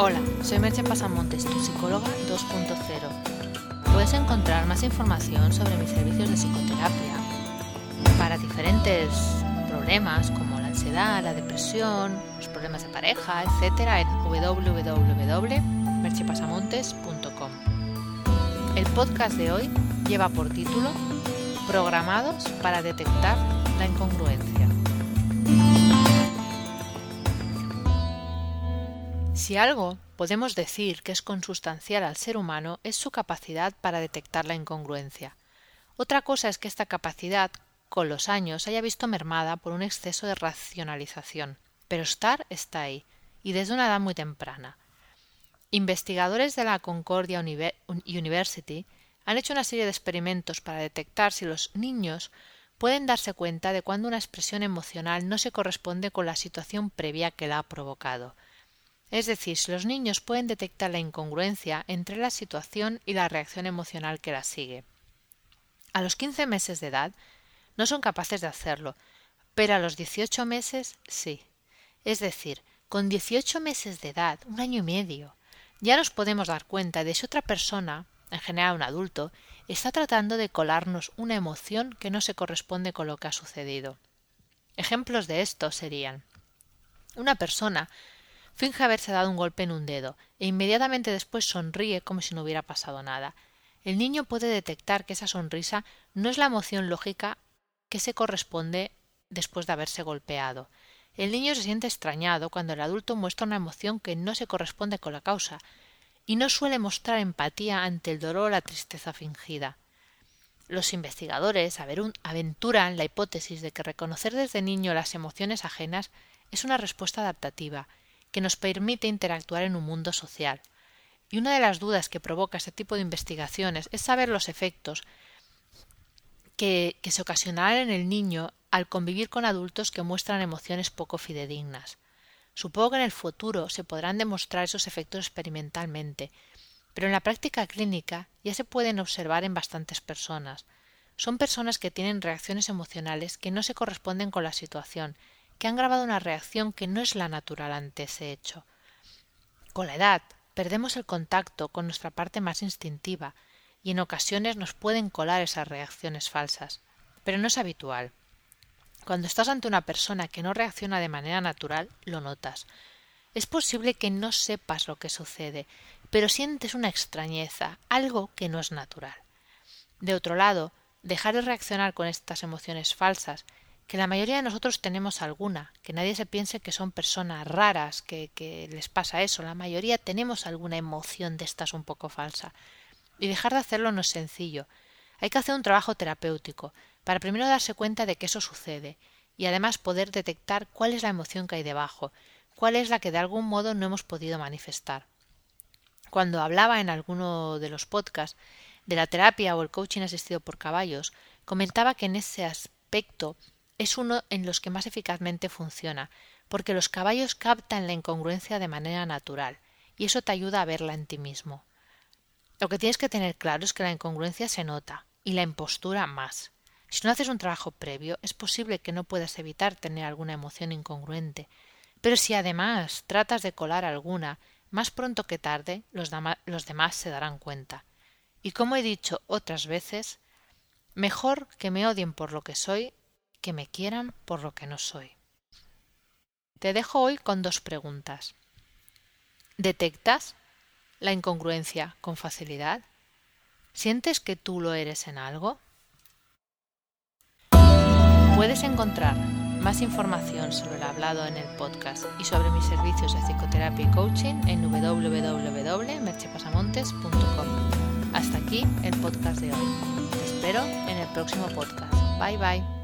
Hola, soy Merche Pasamontes, tu psicóloga 2.0. Puedes encontrar más información sobre mis servicios de psicoterapia para diferentes problemas como la ansiedad, la depresión, los problemas de pareja, etc. en www.merchepasamontes.com. El podcast de hoy lleva por título Programados para detectar la incongruencia. Si algo podemos decir que es consustancial al ser humano es su capacidad para detectar la incongruencia. Otra cosa es que esta capacidad, con los años, haya visto mermada por un exceso de racionalización. Pero estar está ahí, y desde una edad muy temprana. Investigadores de la Concordia University han hecho una serie de experimentos para detectar si los niños pueden darse cuenta de cuando una expresión emocional no se corresponde con la situación previa que la ha provocado. Es decir, si los niños pueden detectar la incongruencia entre la situación y la reacción emocional que la sigue. A los 15 meses de edad no son capaces de hacerlo, pero a los 18 meses sí. Es decir, con 18 meses de edad, un año y medio, ya nos podemos dar cuenta de si otra persona, en general un adulto, está tratando de colarnos una emoción que no se corresponde con lo que ha sucedido. Ejemplos de esto serían una persona Finge haberse dado un golpe en un dedo e inmediatamente después sonríe como si no hubiera pasado nada. El niño puede detectar que esa sonrisa no es la emoción lógica que se corresponde después de haberse golpeado. El niño se siente extrañado cuando el adulto muestra una emoción que no se corresponde con la causa y no suele mostrar empatía ante el dolor o la tristeza fingida. Los investigadores aventuran la hipótesis de que reconocer desde niño las emociones ajenas es una respuesta adaptativa que nos permite interactuar en un mundo social. Y una de las dudas que provoca este tipo de investigaciones es saber los efectos que, que se ocasionarán en el niño al convivir con adultos que muestran emociones poco fidedignas. Supongo que en el futuro se podrán demostrar esos efectos experimentalmente, pero en la práctica clínica ya se pueden observar en bastantes personas. Son personas que tienen reacciones emocionales que no se corresponden con la situación que han grabado una reacción que no es la natural ante ese hecho. Con la edad perdemos el contacto con nuestra parte más instintiva y en ocasiones nos pueden colar esas reacciones falsas, pero no es habitual. Cuando estás ante una persona que no reacciona de manera natural, lo notas. Es posible que no sepas lo que sucede, pero sientes una extrañeza, algo que no es natural. De otro lado, dejar de reaccionar con estas emociones falsas que la mayoría de nosotros tenemos alguna, que nadie se piense que son personas raras, que, les pasa eso, la mayoría tenemos alguna emoción de estas un poco falsa. Y dejar de hacerlo no es sencillo. Hay que hacer un trabajo terapéutico para primero darse cuenta de que eso sucede y además poder detectar cuál es la emoción que hay debajo, cuál es la que de algún modo no hemos podido manifestar. Cuando hablaba en alguno de los podcasts de la terapia o el coaching asistido por caballos, comentaba que en ese aspecto es uno en los que más eficazmente funciona, porque los caballos captan la incongruencia de manera natural, y eso te ayuda a verla en ti mismo. Lo que tienes que tener claro es que la incongruencia se nota, y la impostura más. Si no haces un trabajo previo, es posible que no puedas evitar tener alguna emoción incongruente, pero si además tratas de colar alguna, más pronto que tarde los, los demás se darán cuenta. Y como he dicho otras veces, mejor que me odien por lo que soy que me quieran por lo que no soy. Te dejo hoy con dos preguntas. ¿Detectas la incongruencia con facilidad? ¿Sientes que tú lo eres en algo? Puedes encontrar más información sobre el hablado en el podcast y sobre mis servicios de psicoterapia y coaching en www.merchepasamontes.com. Hasta aquí el podcast de hoy. Te espero en el próximo podcast. Bye bye.